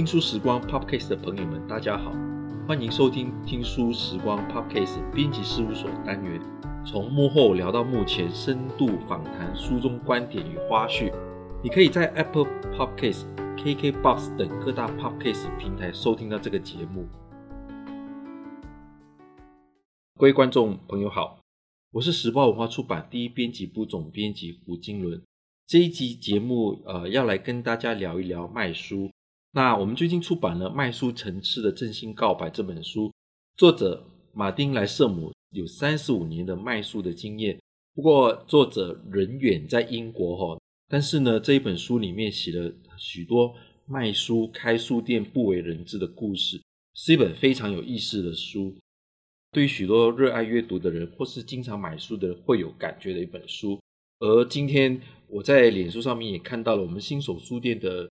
听书时光 Podcast 的朋友们，大家好，欢迎收听听书时光 Podcast 编辑事务所单元，从幕后聊到幕前，深度访谈书中观点与花絮。你可以在 Apple Podcast、KKBox 等各大 Podcast 平台收听到这个节目。各位观众朋友好，我是时报文化出版第一编辑部总编辑胡金伦。这一集节目，呃，要来跟大家聊一聊卖书。那我们最近出版了《卖书成痴的真心告白》这本书，作者马丁莱瑟姆有三十五年的卖书的经验。不过作者人远在英国哈，但是呢，这一本书里面写了许多卖书、开书店不为人知的故事，是一本非常有意思的书。对于许多热爱阅读的人或是经常买书的人会有感觉的一本书。而今天我在脸书上面也看到了我们新手书店的。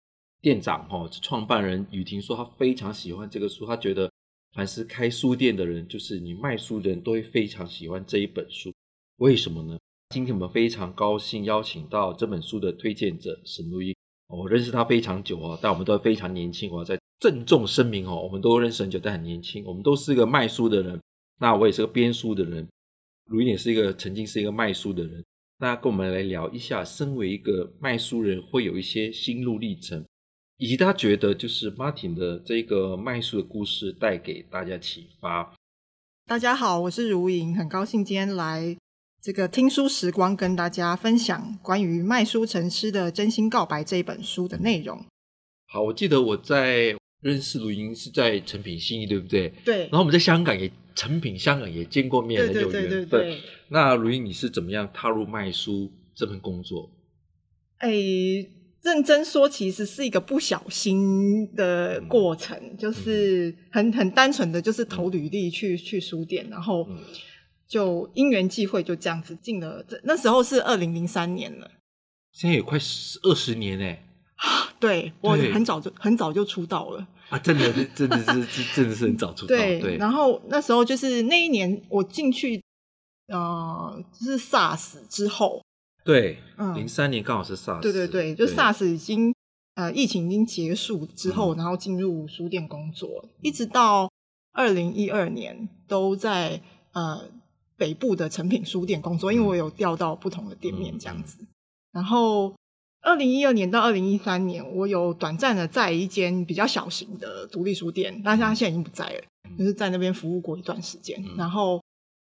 店长哈，创办人雨婷说，他非常喜欢这个书，他觉得凡是开书店的人，就是你卖书的人都会非常喜欢这一本书。为什么呢？今天我们非常高兴邀请到这本书的推荐者沈如英，我认识他非常久啊，但我们都非常年轻。我要再郑重声明哦，我们都认识很久，但很年轻。我们都是一个卖书的人，那我也是个编书的人，如英也是一个曾经是一个卖书的人。那跟我们来聊一下，身为一个卖书人，会有一些心路历程。以及他觉得，就是 Martin 的这个卖书的故事带给大家启发。大家好，我是如莹，很高兴今天来这个听书时光，跟大家分享关于《卖书成痴的真心告白》这一本书的内容。好，我记得我在认识如莹是在成品信义，对不对？对。然后我们在香港也成品香港也见过面，很有缘分。对对对对对。那如莹，你是怎么样踏入卖书这份工作？哎。认真说，其实是一个不小心的过程，嗯、就是很很单纯的就是投履历去、嗯、去书店，然后就因缘际会就这样子进了。这那时候是二零零三年了，现在也快十二十年哎。对，我很早就很早就出道了啊！真的是真的是真的是很早出道。对，对，然后那时候就是那一年我进去，呃，就是 SARS 之后。对，零三年刚好是 SARS。对对对，就 SARS 已经呃疫情已经结束之后，嗯、然后进入书店工作，一直到二零一二年都在呃北部的成品书店工作，因为我有调到不同的店面这样子。嗯、然后二零一二年到二零一三年，我有短暂的在一间比较小型的独立书店，但是他现在已经不在了，就是在那边服务过一段时间，嗯、然后。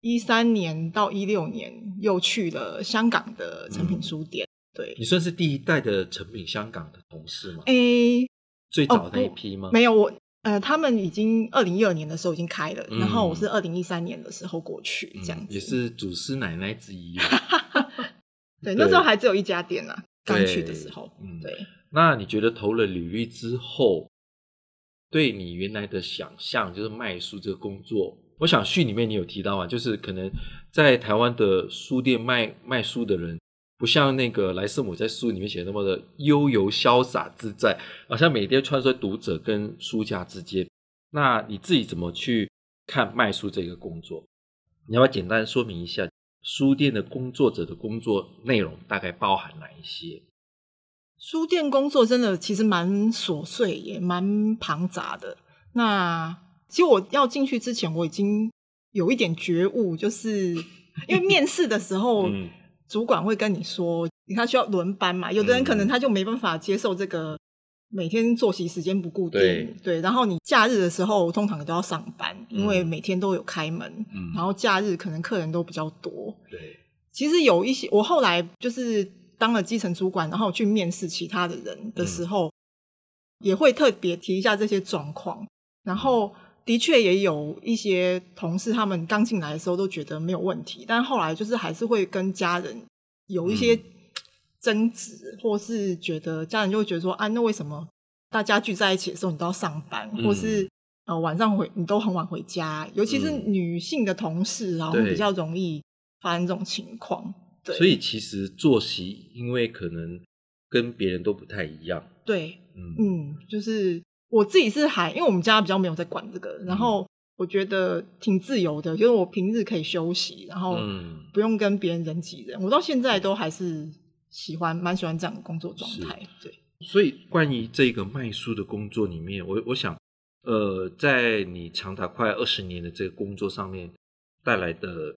一三年到一六年，又去了香港的成品书店。嗯、对，你算是第一代的成品香港的同事吗？诶、欸，最早的那一批吗？哦、没有，我呃，他们已经二零一二年的时候已经开了，嗯、然后我是二零一三年的时候过去，这样子、嗯、也是祖师奶奶之一。对，那时候还只有一家店呢、啊，刚去的时候。嗯，对。那你觉得投了履历之后，对你原来的想象，就是卖书这个工作？我想序里面你有提到啊，就是可能在台湾的书店卖卖书的人，不像那个莱瑟姆在书里面写的那么的悠游潇洒自在，好像每天穿梭读者跟书架之间。那你自己怎么去看卖书这个工作？你要不要简单说明一下书店的工作者的工作内容大概包含哪一些？书店工作真的其实蛮琐碎，也蛮庞杂的。那其实我要进去之前，我已经有一点觉悟，就是 因为面试的时候，主管会跟你说，他需要轮班嘛。有的人可能他就没办法接受这个每天作息时间不固定，对，对。然后你假日的时候，通常都要上班，因为每天都有开门，然后假日可能客人都比较多。对，其实有一些，我后来就是当了基层主管，然后去面试其他的人的时候，也会特别提一下这些状况，然后。的确也有一些同事，他们刚进来的时候都觉得没有问题，但后来就是还是会跟家人有一些争执，嗯、或是觉得家人就会觉得说，啊，那为什么大家聚在一起的时候你都要上班，嗯、或是呃晚上回你都很晚回家，尤其是女性的同事，然后比较容易发生这种情况。对，所以其实作息因为可能跟别人都不太一样。对，嗯嗯，就是。我自己是还，因为我们家比较没有在管这个，然后我觉得挺自由的，就是我平日可以休息，然后不用跟别人人挤人。我到现在都还是喜欢，蛮喜欢这样的工作状态。对，所以关于这个卖书的工作里面，我我想，呃，在你长达快二十年的这个工作上面带来的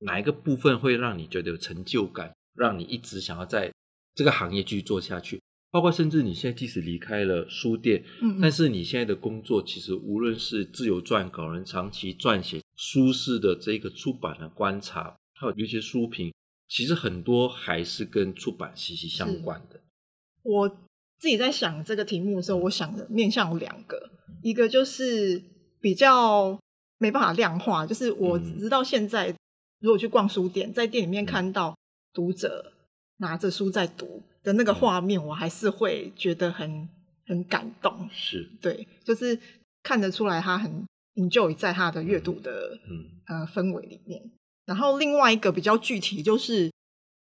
哪一个部分会让你觉得有成就感，让你一直想要在这个行业继续做下去？包括甚至你现在即使离开了书店，嗯，但是你现在的工作其实无论是自由撰稿人、长期撰写书式的这个出版的观察，还有一些书评，其实很多还是跟出版息息相关的。我自己在想这个题目的时候，我想的面向有两个，一个就是比较没办法量化，就是我直到现在，如果去逛书店，在店里面看到读者拿着书在读。的那个画面，我还是会觉得很很感动。是对，就是看得出来他很 enjoy 在他的阅读的嗯呃氛围里面。然后另外一个比较具体，就是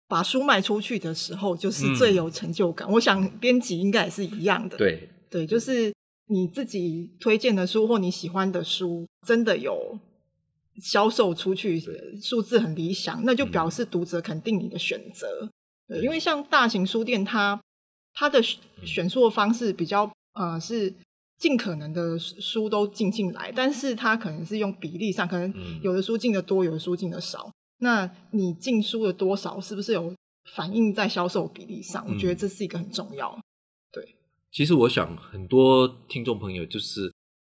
把书卖出去的时候，就是最有成就感。嗯、我想编辑应该也是一样的。对对，就是你自己推荐的书或你喜欢的书，真的有销售出去，数字很理想，那就表示读者肯定你的选择。对，因为像大型书店它，它它的选书的方式比较呃是尽可能的书都进进来，但是它可能是用比例上，可能有的书进的多，有的书进的少。那你进书的多少，是不是有反映在销售比例上？我觉得这是一个很重要。对，其实我想很多听众朋友就是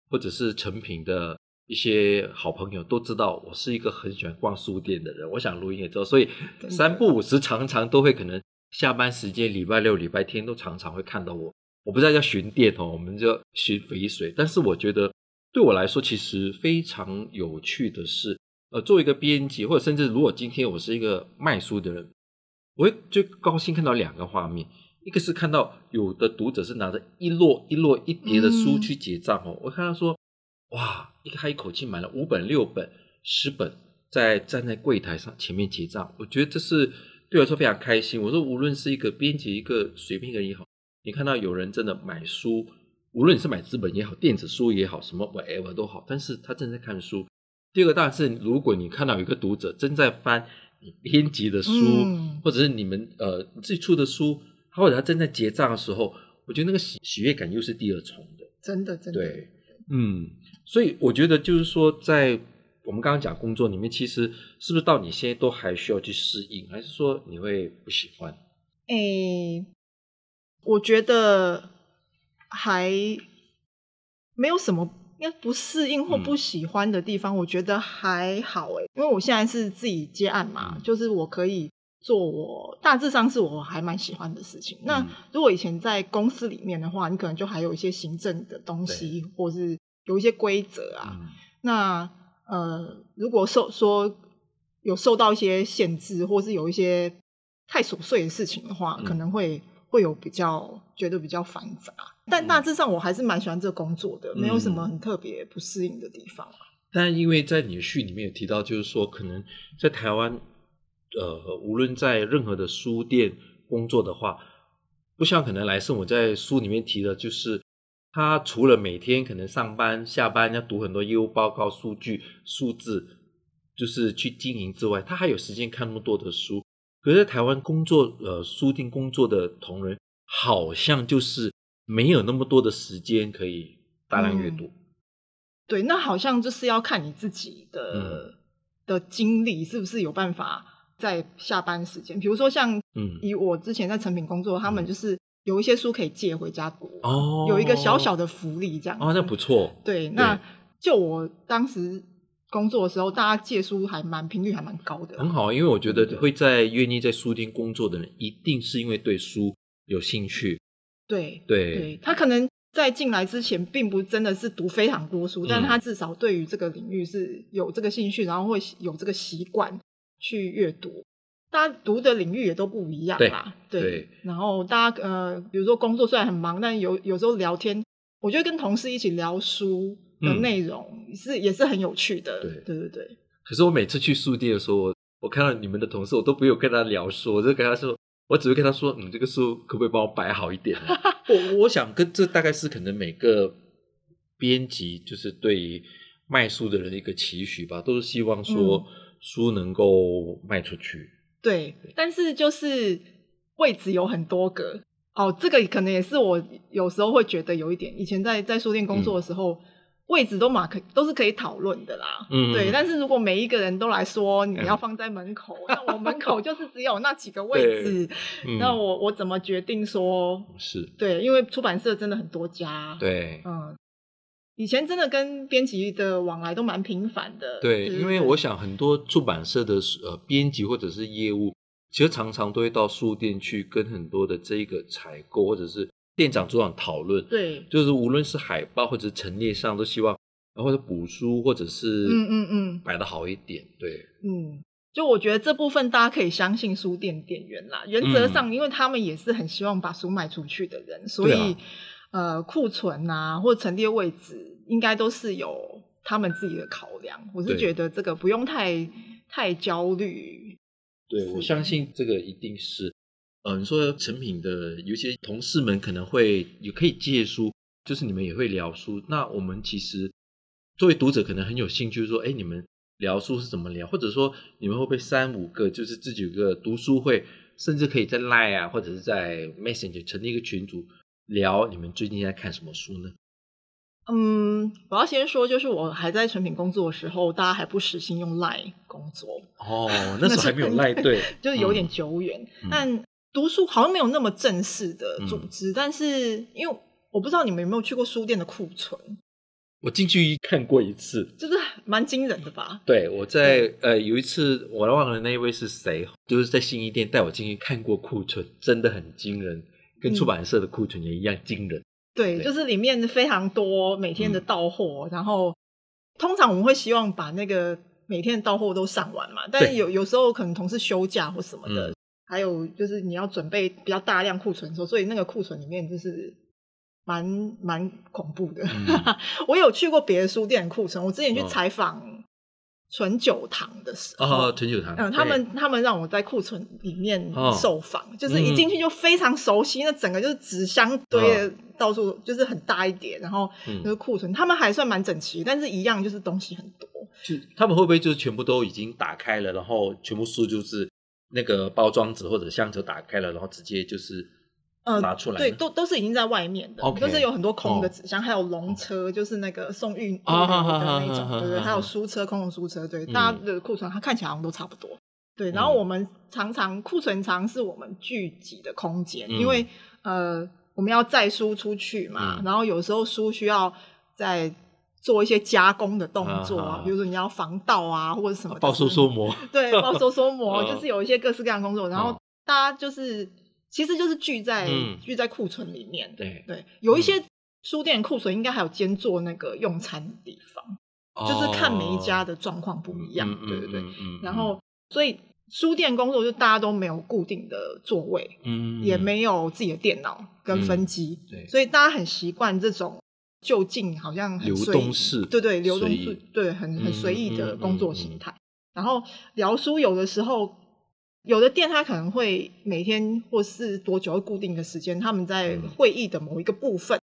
或者是成品的。一些好朋友都知道我是一个很喜欢逛书店的人，我想录音也知道，所以三不五时常常都会可能下班时间，礼拜六、礼拜天都常常会看到我。我不知道叫巡店哦，我们叫巡肥水。但是我觉得对我来说，其实非常有趣的是，呃，作为一个编辑，或者甚至如果今天我是一个卖书的人，我会最高兴看到两个画面，一个是看到有的读者是拿着一摞一摞一叠的书去结账哦，嗯、我看到说。哇！一个他一口气买了五本、六本、十本，在站在柜台上前面结账，我觉得这是对我来说非常开心。我说，无论是一个编辑，一个随便人也好，你看到有人真的买书，无论你是买资本也好，电子书也好，什么 whatever 都好，但是他正在看书。第二个当然是，如果你看到有一个读者正在翻你编辑的书，嗯、或者是你们呃自己出的书，或者他正在结账的时候，我觉得那个喜喜悦感又是第二重的。真的，真的，对，嗯。所以我觉得就是说，在我们刚刚讲工作里面，其实是不是到你现在都还需要去适应，还是说你会不喜欢？诶，我觉得还没有什么应该不适应或不喜欢的地方。嗯、我觉得还好诶，因为我现在是自己接案嘛，嗯、就是我可以做我大致上是我还蛮喜欢的事情。嗯、那如果以前在公司里面的话，你可能就还有一些行政的东西，或是。有一些规则啊，嗯、那呃，如果受说有受到一些限制，或是有一些太琐碎的事情的话，嗯、可能会会有比较觉得比较繁杂。但大致上，我还是蛮喜欢这个工作的，嗯、没有什么很特别不适应的地方。但因为在你的序里面有提到，就是说可能在台湾，呃，无论在任何的书店工作的话，不像可能来生我在书里面提的，就是。他除了每天可能上班下班要读很多业务报告、数据、数字，就是去经营之外，他还有时间看那么多的书。可是，在台湾工作，呃，书店工作的同仁，好像就是没有那么多的时间可以大量阅读。嗯。对，那好像就是要看你自己的、嗯、的经历是不是有办法在下班时间，比如说像，嗯，以我之前在成品工作，嗯、他们就是。有一些书可以借回家读，哦，有一个小小的福利这样。哦，那不错。对，对那就我当时工作的时候，大家借书还蛮频率还蛮高的。很好，因为我觉得会在愿意在书店工作的人，一定是因为对书有兴趣。对对，对他可能在进来之前，并不真的是读非常多书，嗯、但他至少对于这个领域是有这个兴趣，然后会有这个习惯去阅读。大家读的领域也都不一样啦，对，对，对，然后大家呃，比如说工作虽然很忙，但有有时候聊天，我觉得跟同事一起聊书的内容是、嗯、也是很有趣的，对对对对。可是我每次去书店的时候，我我看到你们的同事，我都不用跟他聊书，我就跟他说，我只会跟他说，嗯，这个书可不可以帮我摆好一点？我我想跟这大概是可能每个编辑就是对于卖书的人的一个期许吧，都是希望说书能够卖出去。对，但是就是位置有很多个。哦，这个可能也是我有时候会觉得有一点，以前在在书店工作的时候。嗯位置都马可都是可以讨论的啦，嗯，对。但是如果每一个人都来说你要放在门口，嗯、那我门口 就是只有那几个位置，嗯、那我我怎么决定说？是，对，因为出版社真的很多家，对，嗯，以前真的跟编辑的往来都蛮频繁的，对，因为我想很多出版社的呃编辑或者是业务，其实常常都会到书店去跟很多的这个采购或者是。店长、组长讨论，对，就是无论是海报或者陈列上，都希望，或者补书，或者是嗯嗯嗯，摆的好一点，对，嗯，就我觉得这部分大家可以相信书店店员啦。原则上，因为他们也是很希望把书卖出去的人，所以、啊、呃，库存啊或者陈列位置，应该都是有他们自己的考量。我是觉得这个不用太太焦虑。对，我相信这个一定是。嗯、呃，你说成品的有些同事们可能会也可以借书，就是你们也会聊书。那我们其实作为读者，可能很有兴趣说，哎，你们聊书是怎么聊？或者说你们会不会三五个，就是自己有个读书会，甚至可以在 Line 啊，或者是在 Messenger 成立一个群组聊你们最近在看什么书呢？嗯，我要先说，就是我还在成品工作的时候，大家还不时兴用 Line 工作。哦，那时候还没有 Line，对，就是有点久远，嗯、但。读书好像没有那么正式的组织，嗯、但是因为我不知道你们有没有去过书店的库存，我进去看过一次，就是蛮惊人的吧？对，我在呃有一次我忘了那一位是谁，就是在新一店带我进去看过库存，真的很惊人，跟出版社的库存也一样惊人。对，对就是里面非常多每天的到货，嗯、然后通常我们会希望把那个每天的到货都上完嘛，但是有有时候可能同事休假或什么的。嗯还有就是你要准备比较大量库存的时候，所以那个库存里面就是蛮蛮恐怖的。嗯、我有去过别的书店的库存，我之前去采访纯酒堂的时候，哦，纯酒堂，嗯，他们他们让我在库存里面受访，哦、就是一进去就非常熟悉，那整个就是纸箱堆的到处，就是很大一点，然后那个库存，他们还算蛮整齐，但是一样就是东西很多。就他们会不会就是全部都已经打开了，然后全部书就是？那个包装纸或者箱子打开了，然后直接就是拿出来，对，都都是已经在外面的，都是有很多空的纸箱，还有笼车，就是那个送运的那种，对对，还有书车，空的书车，对，大家的库存它看起来好像都差不多，对。然后我们常常库存常是我们聚集的空间，因为呃我们要载书出去嘛，然后有时候书需要在。做一些加工的动作啊，比如说你要防盗啊，或者什么的。报收缩膜。对，报收缩膜就是有一些各式各样的工作，然后大家就是其实就是聚在聚在库存里面。对对，有一些书店库存应该还有兼做那个用餐的地方，就是看每一家的状况不一样。对对对。然后，所以书店工作就大家都没有固定的座位，嗯，也没有自己的电脑跟分机，对，所以大家很习惯这种。就近好像很流动式，对对，流动式，对，很很随意的工作形态。然后聊书，有的时候有的店他可能会每天或是多久固定的时间，他们在会议的某一个部分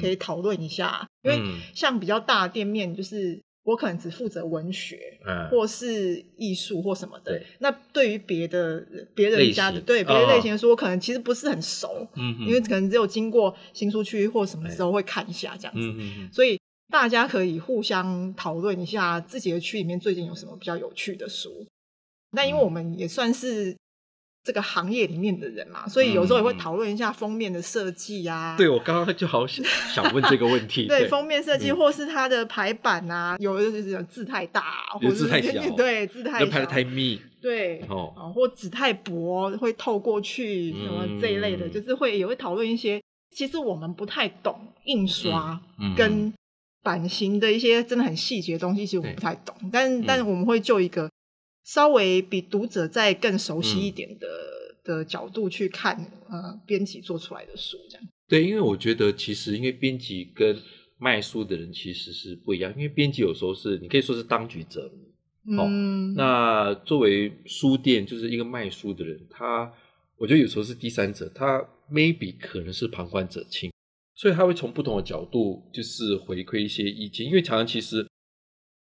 可以讨论一下。因为像比较大的店面，就是。我可能只负责文学，嗯，或是艺术或什么的。对，那对于别的别人家的对别的类型的书，我可能其实不是很熟，嗯，因为可能只有经过新书区或什么时候会看一下这样子，嗯，所以大家可以互相讨论一下自己的区里面最近有什么比较有趣的书。那因为我们也算是。这个行业里面的人嘛，所以有时候也会讨论一下封面的设计啊。对，我刚刚就好想想问这个问题。对，封面设计或是它的排版啊，有的就是字太大，或者字太小，对，字太小，排的太密，对，哦，或纸太薄会透过去什么这一类的，就是会也会讨论一些。其实我们不太懂印刷跟版型的一些真的很细节的东西，其实我们不太懂，但但我们会就一个。稍微比读者再更熟悉一点的、嗯、的角度去看，呃，编辑做出来的书这样。对，因为我觉得其实因为编辑跟卖书的人其实是不一样，因为编辑有时候是你可以说是当局者迷，哦，嗯、那作为书店就是一个卖书的人，他我觉得有时候是第三者，他 maybe 可能是旁观者清，所以他会从不同的角度就是回馈一些意见，因为常常其实。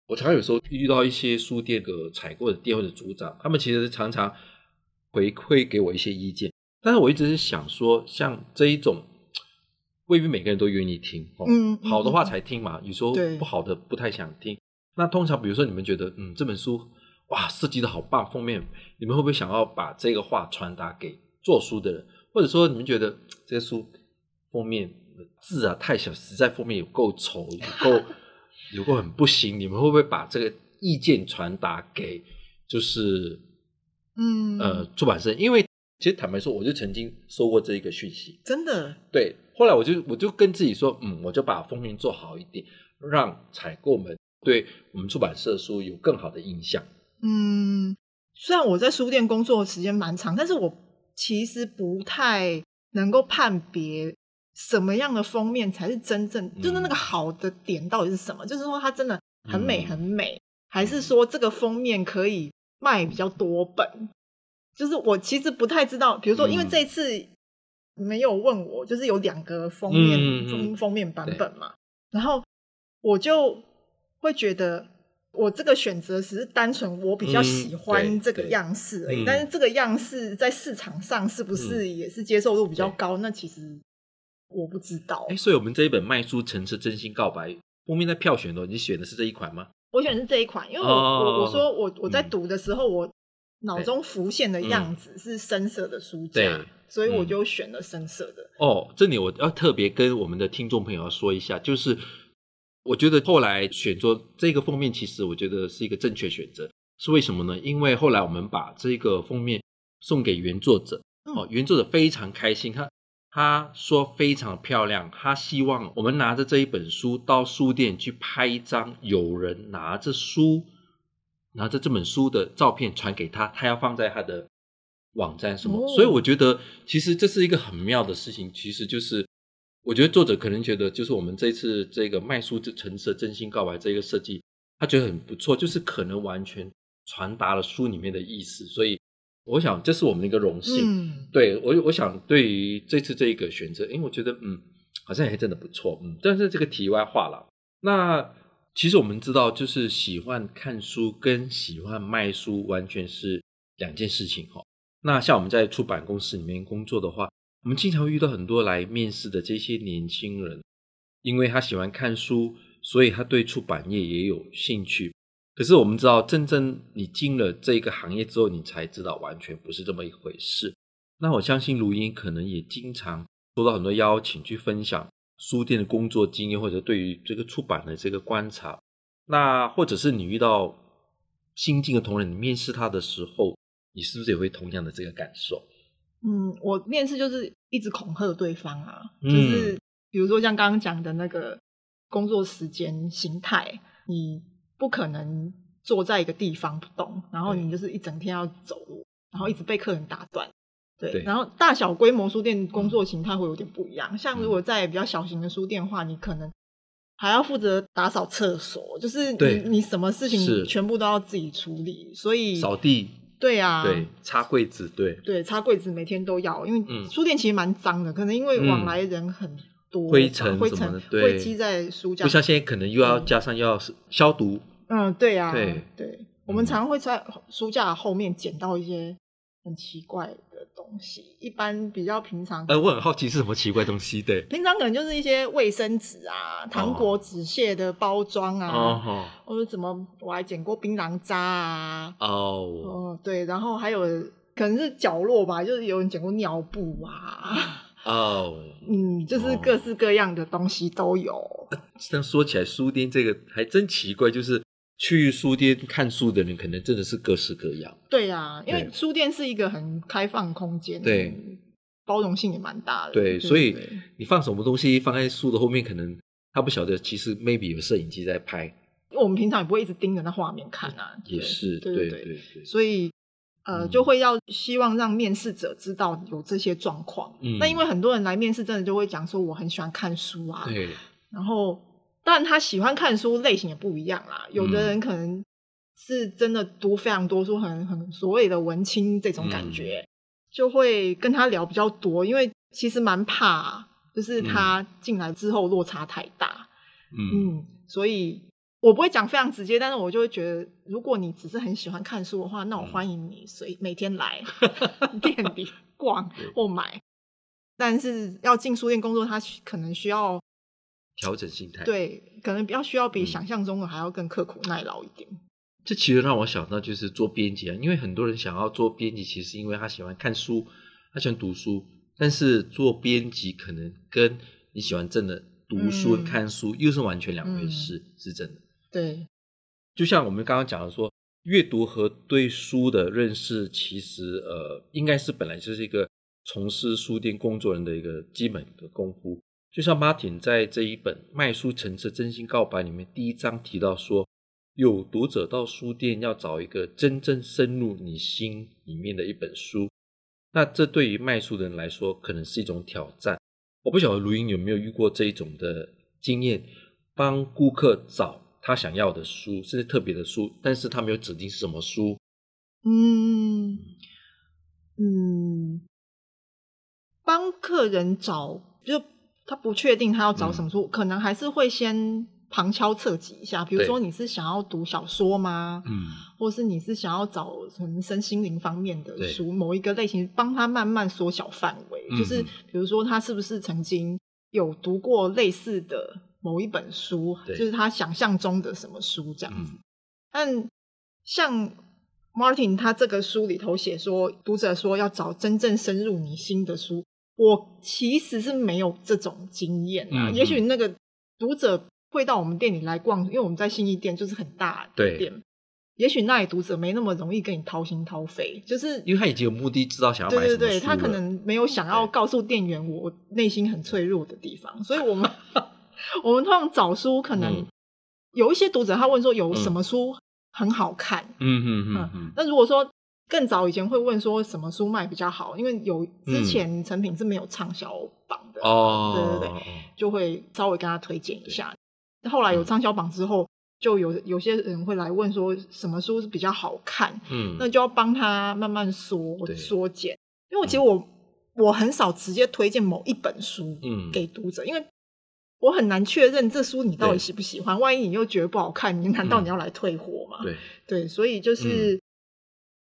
我常常有时候遇到一些书店的采购的店或者组长，他们其实常常回馈给我一些意见。但是我一直是想说，像这一种未必每个人都愿意听哦。嗯，好的话才听嘛，有时候不好的不太想听。那通常比如说你们觉得嗯这本书哇设计的好棒，封面你们会不会想要把这个话传达给做书的人？或者说你们觉得这些书封面字啊太小，实在封面有够丑，有够有够很不行，你们会不会把这个意见传达给就是嗯呃出版社？因为其实坦白说，我就曾经收过这一个讯息，真的对。后来我就我就跟自己说，嗯，我就把封面做好一点，让采购们对我们出版社书有更好的印象。嗯，虽然我在书店工作的时间蛮长，但是我其实不太能够判别什么样的封面才是真正，嗯、就是那个好的点到底是什么？就是说它真的很美很美，嗯、还是说这个封面可以卖比较多本？就是我其实不太知道，比如说，因为这一次没有问我，就是有两个封面封、嗯、封面版本嘛，然后我就会觉得，我这个选择只是单纯我比较喜欢这个样式而已，嗯、但是这个样式在市场上是不是也是接受度比较高？嗯、那其实我不知道。哎，所以我们这一本《卖书城市真心告白》封面在票选的，你选的是这一款吗？我选的是这一款，因为我、哦、我我说我我在读的时候我。脑中浮现的样子是深色的书架，对，所以我就选了深色的。哦，这里我要特别跟我们的听众朋友要说一下，就是我觉得后来选做这个封面，其实我觉得是一个正确选择。是为什么呢？因为后来我们把这个封面送给原作者，哦，原作者非常开心，他他说非常漂亮，他希望我们拿着这一本书到书店去拍一张有人拿着书。拿着这本书的照片传给他，他要放在他的网站什么？哦、所以我觉得其实这是一个很妙的事情。其实就是我觉得作者可能觉得，就是我们这次这个卖书诚挚的真心告白这个设计，他觉得很不错，就是可能完全传达了书里面的意思。所以我想这是我们的一个荣幸。嗯、对我，我想对于这次这一个选择，因为我觉得嗯，好像也真的不错。嗯，但是这个题外话了。那。其实我们知道，就是喜欢看书跟喜欢卖书完全是两件事情哈。那像我们在出版公司里面工作的话，我们经常会遇到很多来面试的这些年轻人，因为他喜欢看书，所以他对出版业也有兴趣。可是我们知道，真正你进了这个行业之后，你才知道完全不是这么一回事。那我相信如音可能也经常收到很多邀请去分享。书店的工作经验，或者对于这个出版的这个观察，那或者是你遇到新进的同仁，你面试他的时候，你是不是也会同样的这个感受？嗯，我面试就是一直恐吓对方啊，嗯、就是比如说像刚刚讲的那个工作时间形态，你不可能坐在一个地方不动，然后你就是一整天要走路，然后一直被客人打断。对，对，然后大小规模书店工作形态会有点不一样。嗯、像如果在比较小型的书店的话，你可能还要负责打扫厕所，就是你你什么事情全部都要自己处理，所以扫地，对啊，对，擦柜子，对，对，擦柜子每天都要，因为书店其实蛮脏的，可能因为往来人很多，灰尘灰尘会积在书架，不像现在可能又要加上又要消毒。嗯，对啊，对对，我们常常会在书架后面捡到一些很奇怪的东西，一般比较平常。呃，我很好奇是什么奇怪东西？对，平常可能就是一些卫生纸啊、糖果纸屑的包装啊，哦、或者怎么，我还捡过槟榔渣啊。哦，哦，对，然后还有可能是角落吧，就是有人捡过尿布啊。哦，嗯，就是各式各样的东西都有。这样说起来，书店这个还真奇怪，就是。去书店看书的人，可能真的是各式各样。对啊，因为书店是一个很开放空间，对，包容性也蛮大的。对，所以你放什么东西放在书的后面，可能他不晓得，其实 maybe 有摄影机在拍。因为我们平常也不会一直盯着那画面看啊。也是，对对对。所以呃，就会要希望让面试者知道有这些状况。嗯。那因为很多人来面试，真的就会讲说我很喜欢看书啊。对。然后。但他喜欢看书类型也不一样啦，有的人可能是真的读非常多书，很很所谓的文青这种感觉，嗯、就会跟他聊比较多，因为其实蛮怕，就是他进来之后落差太大，嗯，嗯，所以我不会讲非常直接，但是我就会觉得，如果你只是很喜欢看书的话，那我欢迎你随、嗯、每天来 店里逛或买。但是要进书店工作，他可能需要调整心态，对，可能比较需要比想象中的还要更刻苦耐劳一点。这其实让我想到就是做编辑啊，因为很多人想要做编辑，其实是因为他喜欢看书，他喜欢读书。但是做编辑可能跟你喜欢真的读书、嗯、看书又是完全两回事，嗯、是真的。对，就像我们刚刚讲的说，阅读和对书的认识，其实呃，应该是本来就是一个从事书店工作人的一个基本的功夫。就像 Martin 在这一本《卖书成册真心告白》里面第一章提到说。有读者到书店要找一个真正深入你心里面的一本书，那这对于卖书的人来说可能是一种挑战。我不晓得卢英有没有遇过这一种的经验，帮顾客找他想要的书，甚至特别的书，但是他没有指定是什么书。嗯嗯，帮客人找，就他不确定他要找什么书，嗯、可能还是会先。旁敲侧击一下，比如说你是想要读小说吗？嗯，或是你是想要找什么身心灵方面的书，某一个类型，帮他慢慢缩小范围。嗯、就是比如说他是不是曾经有读过类似的某一本书，就是他想象中的什么书这样子。嗯、但像 Martin 他这个书里头写说，读者说要找真正深入你心的书，我其实是没有这种经验啊。嗯、也许那个读者。会到我们店里来逛，因为我们在信义店就是很大的店。也许那里读者没那么容易跟你掏心掏肺，就是因为他已经有目的，知道想要买什么书。对对对，他可能没有想要告诉店员我内心很脆弱的地方，所以我们 我们通常找书，可能有一些读者他问说有什么书很好看。嗯嗯嗯嗯。那如果说更早以前会问说什么书卖比较好，因为有之前成品是没有畅销榜的哦，对对对，就会稍微跟他推荐一下。后来有畅销榜之后，嗯、就有有些人会来问说什么书是比较好看，嗯，那就要帮他慢慢缩缩减。因为其实我、嗯、我很少直接推荐某一本书嗯。给读者，嗯、因为我很难确认这书你到底喜不喜欢。对万一你又觉得不好看，你难道你要来退货吗？对对，所以就是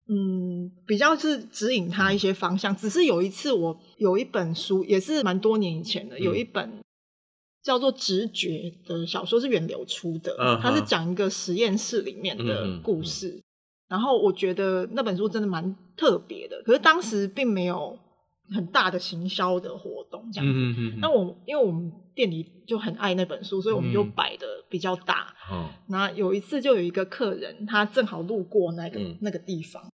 嗯，嗯，比较是指引他一些方向。嗯、只是有一次我有一本书也是蛮多年以前的，嗯、有一本。叫做《直觉》的小说是远流出的，它是讲一个实验室里面的故事。然后我觉得那本书真的蛮特别的，可是当时并没有很大的行销的活动这样子。那我因为我们店里就很爱那本书，所以我们就摆的比较大。那有一次就有一个客人，他正好路过那个那个地方，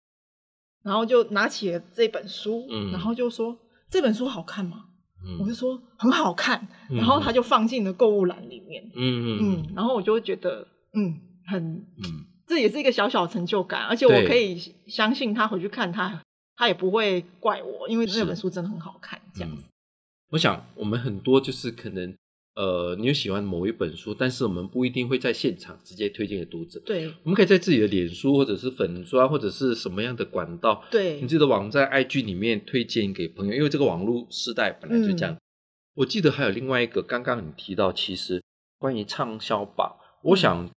然后就拿起了这本书，然后就说：“这本书好看吗？”我就说很好看，然后他就放进了购物篮里面。嗯嗯，然后我就会觉得，嗯，很，嗯，这也是一个小小成就感，而且我可以相信他回去看他，他也不会怪我，因为那本书真的很好看。这样子，我想我们很多就是可能。呃，你有喜欢某一本书，但是我们不一定会在现场直接推荐给读者。对，我们可以在自己的脸书或者是粉砖或者是什么样的管道，对，你自己的网站 IG 里面推荐给朋友，因为这个网络时代本来就这样。嗯、我记得还有另外一个，刚刚你提到，其实关于畅销榜，嗯、我想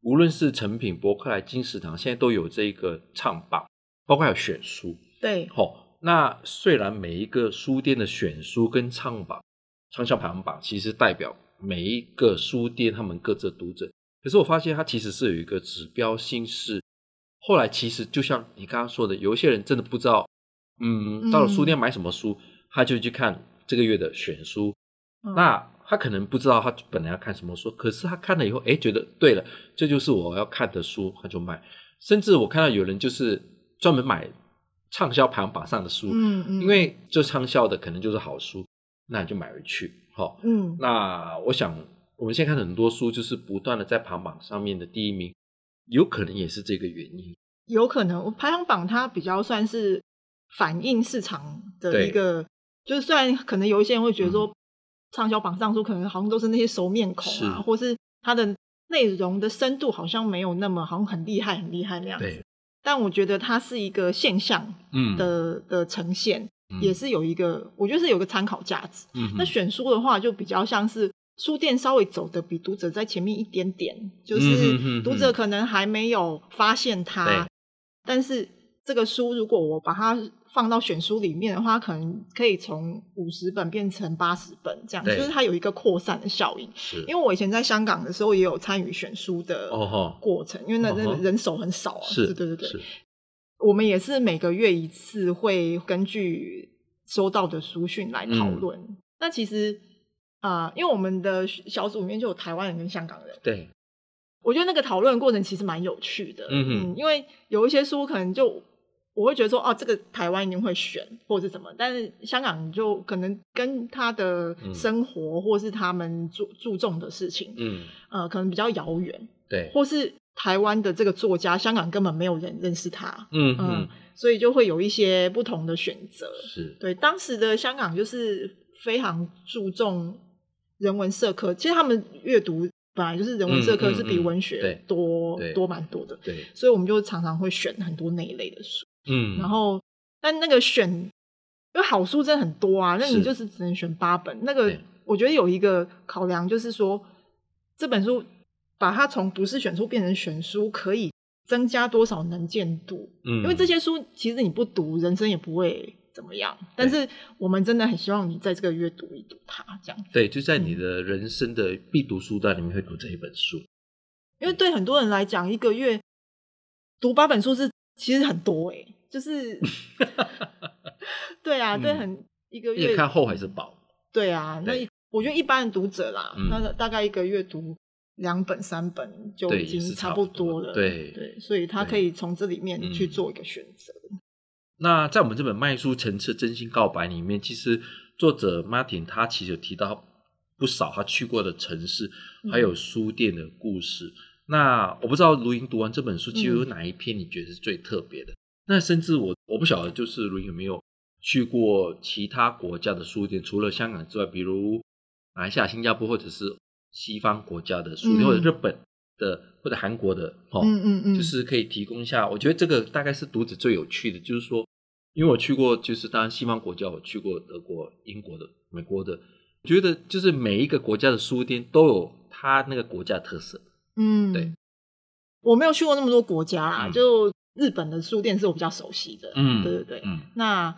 无论是成品、博客来、金石堂，现在都有这个畅榜，包括还有选书。对，好、哦，那虽然每一个书店的选书跟畅榜。畅销排行榜其实代表每一个书店他们各自的读者，可是我发现它其实是有一个指标性，是后来其实就像你刚刚说的，有一些人真的不知道，嗯，到了书店买什么书，嗯、他就去看这个月的选书，嗯、那他可能不知道他本来要看什么书，可是他看了以后，哎，觉得对了，这就是我要看的书，他就买。甚至我看到有人就是专门买畅销排行榜上的书，嗯嗯，因为这畅销的可能就是好书。那你就买回去，好，嗯，那我想我们现在看很多书，就是不断的在排行榜上面的第一名，有可能也是这个原因。有可能，排行榜它比较算是反映市场的一个，就是虽然可能有一些人会觉得说，畅销榜上书可能好像都是那些熟面孔啊，是。或是它的内容的深度好像没有那么好像很厉害很厉害那样子，对但我觉得它是一个现象的、嗯、的呈现。也是有一个，我觉得是有个参考价值。嗯、那选书的话，就比较像是书店稍微走的比读者在前面一点点，就是读者可能还没有发现它，嗯、但是这个书如果我把它放到选书里面的话，可能可以从五十本变成八十本，这样就是它有一个扩散的效应。因为我以前在香港的时候也有参与选书的过程，哦、因为那那人手很少啊，是，对对对。我们也是每个月一次会根据收到的书讯来讨论。嗯、那其实。啊、呃，因为我们的小组里面就有台湾人跟香港人，对，我觉得那个讨论过程其实蛮有趣的，嗯哼嗯，因为有一些书可能就我会觉得说，哦，这个台湾一定会选或者是什么，但是香港就可能跟他的生活、嗯、或是他们注注重的事情，嗯，呃，可能比较遥远，对，或是台湾的这个作家，香港根本没有人认识他，嗯嗯、呃，所以就会有一些不同的选择，是。对，当时的香港就是非常注重。人文社科，其实他们阅读本来就是人文社科，是比文学多、嗯嗯嗯、多蛮多的，对，所以我们就常常会选很多那一类的书，嗯，然后但那个选，因为好书真的很多啊，那你就是只能选八本。那个我觉得有一个考量就是说，这本书把它从不是选书变成选书，可以增加多少能见度？嗯，因为这些书其实你不读，人生也不会。怎么样？但是我们真的很希望你在这个月读一读它，这样子。对，就在你的人生的必读书单里面会读这一本书。因为对很多人来讲，一个月读八本书是其实很多哎、欸，就是 对啊，对很一个月看厚还是薄？对啊，那我觉得一般的读者啦，那大概一个月读两本三本就已经差不多了。对对，所以他可以从这里面去做一个选择。那在我们这本《卖书层次真心告白》里面，其实作者 Martin 他其实有提到不少他去过的城市，还有书店的故事。嗯、那我不知道卢莹读完这本书，其实有哪一篇你觉得是最特别的？嗯、那甚至我我不晓得，就是卢莹有没有去过其他国家的书店，除了香港之外，比如马来西亚、新加坡，或者是西方国家的书店，嗯、或者日本的，或者韩国的，哦，嗯嗯嗯，就是可以提供一下。我觉得这个大概是读者最有趣的，就是说。因为我去过，就是当然西方国家，我去过德国、英国的、美国的，觉得就是每一个国家的书店都有它那个国家的特色。嗯，对。我没有去过那么多国家啊，嗯、就日本的书店是我比较熟悉的。嗯，对对对。嗯，那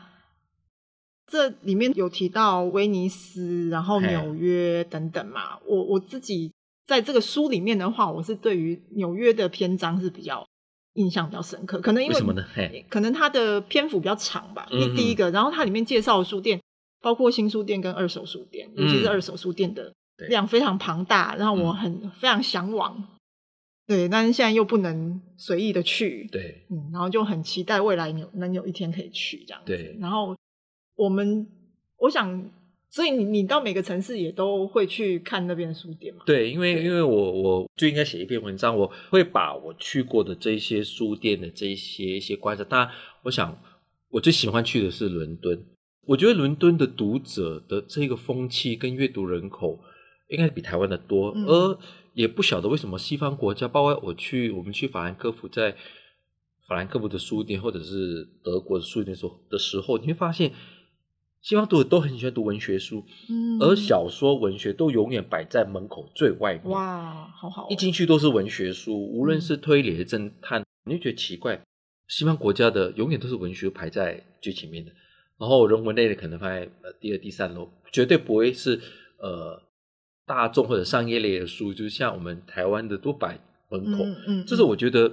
这里面有提到威尼斯，然后纽约等等嘛。我我自己在这个书里面的话，我是对于纽约的篇章是比较。印象比较深刻，可能因为，为什么呢？可能它的篇幅比较长吧。嗯、哼第一个，然后它里面介绍的书店，包括新书店跟二手书店，嗯、尤其是二手书店的量非常庞大，然后我很、嗯、非常向往。对，但是现在又不能随意的去。对，嗯，然后就很期待未来有能有一天可以去这样子。对，然后我们我想。所以你你到每个城市也都会去看那边的书店吗？对，因为因为我我就应该写一篇文章，我会把我去过的这些书店的这些一些观察。当然，我想我最喜欢去的是伦敦。我觉得伦敦的读者的这个风气跟阅读人口应该比台湾的多，嗯、而也不晓得为什么西方国家，包括我去我们去法兰克福，在法兰克福的书店或者是德国的书店所的时候，你会发现。西方读者都很喜欢读文学书，嗯，而小说、文学都永远摆在门口最外面。哇，好好！一进去都是文学书，无论是推理的、侦探，你就觉得奇怪。西方国家的永远都是文学排在最前面的，然后人文类的可能排呃第二、第三楼，绝对不会是呃大众或者商业类的书，就像我们台湾的都百门口。嗯，嗯，这是我觉得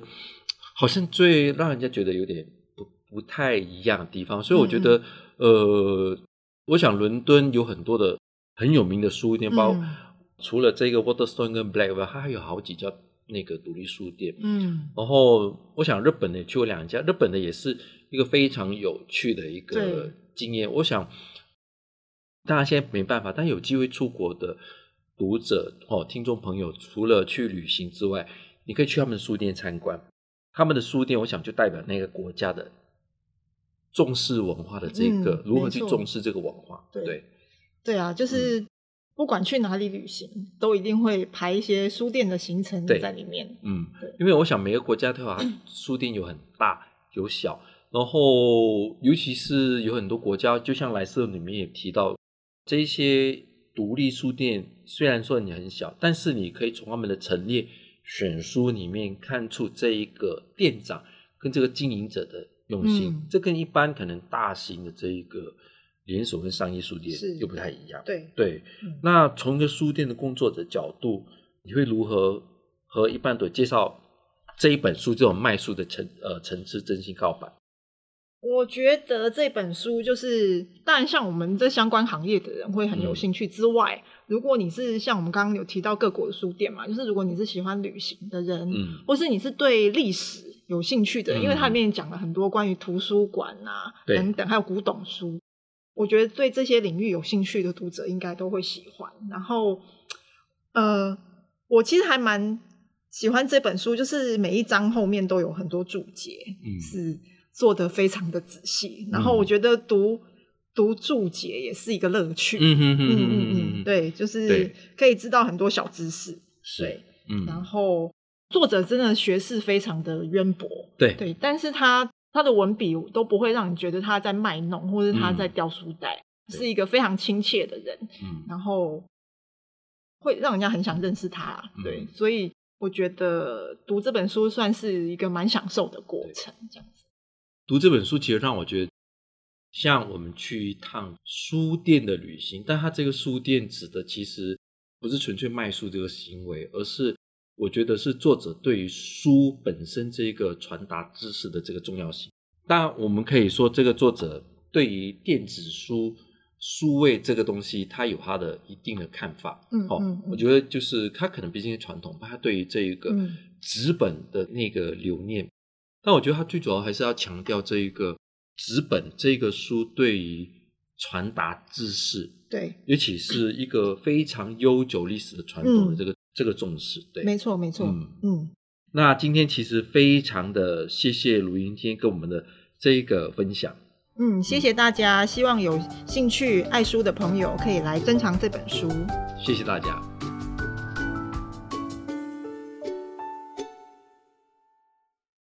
好像最让人家觉得有点不不太一样的地方，所以我觉得。呃，我想伦敦有很多的很有名的书店，包括、嗯、除了这个 Waterstone 跟 Blackwell，它还有好几家那个独立书店。嗯，然后我想日本的去过两家，日本的也是一个非常有趣的一个经验。我想，大家现在没办法，但有机会出国的读者哦，听众朋友，除了去旅行之外，你可以去他们的书店参观。他们的书店，我想就代表那个国家的。重视文化的这个，嗯、如何去重视这个文化？对对，对啊，就是不管去哪里旅行，嗯、都一定会排一些书店的行程在里面。嗯，因为我想每个国家的话，书店有很大有小，然后尤其是有很多国家，就像莱瑟里面也提到，这些独立书店虽然说你很小，但是你可以从他们的陈列选书里面看出这一个店长跟这个经营者的用心。嗯、这跟一般可能大型的这一个连锁跟商业书店又不太一样。对对，嗯、那从一个书店的工作者角度，你会如何和一般的介绍这一本书这种卖书的层呃层次真心告白？我觉得这本书就是，当然像我们这相关行业的人会很有兴趣之外，嗯、如果你是像我们刚刚有提到各国的书店嘛，就是如果你是喜欢旅行的人，嗯，或是你是对历史有兴趣的，嗯、因为它里面讲了很多关于图书馆啊等等，还有古董书，我觉得对这些领域有兴趣的读者应该都会喜欢。然后，呃，我其实还蛮喜欢这本书，就是每一章后面都有很多注解，嗯，是。做得非常的仔细，然后我觉得读、嗯、读注解也是一个乐趣。嗯嗯嗯嗯嗯，对，就是可以知道很多小知识。是对，嗯，然后作者真的学识非常的渊博。对对，但是他他的文笔都不会让你觉得他在卖弄，或者他在掉书袋，嗯、是一个非常亲切的人。嗯，然后会让人家很想认识他。嗯、对，所以我觉得读这本书算是一个蛮享受的过程，这样子。读这本书其实让我觉得像我们去一趟书店的旅行，但它这个书店指的其实不是纯粹卖书这个行为，而是我觉得是作者对于书本身这个传达知识的这个重要性。当然，我们可以说这个作者对于电子书书位这个东西，他有他的一定的看法。嗯，好、嗯，我觉得就是他可能毕竟是传统，他对于这一个纸本的那个留念。但我觉得他最主要还是要强调这一个纸本这个书对于传达知识，对，尤其是一个非常悠久历史的传统的这个、嗯、这个重视，对，没错没错，嗯嗯。那今天其实非常的谢谢卢英今天跟我们的这一个分享，嗯，谢谢大家，希望有兴趣爱书的朋友可以来珍藏这本书，谢谢大家。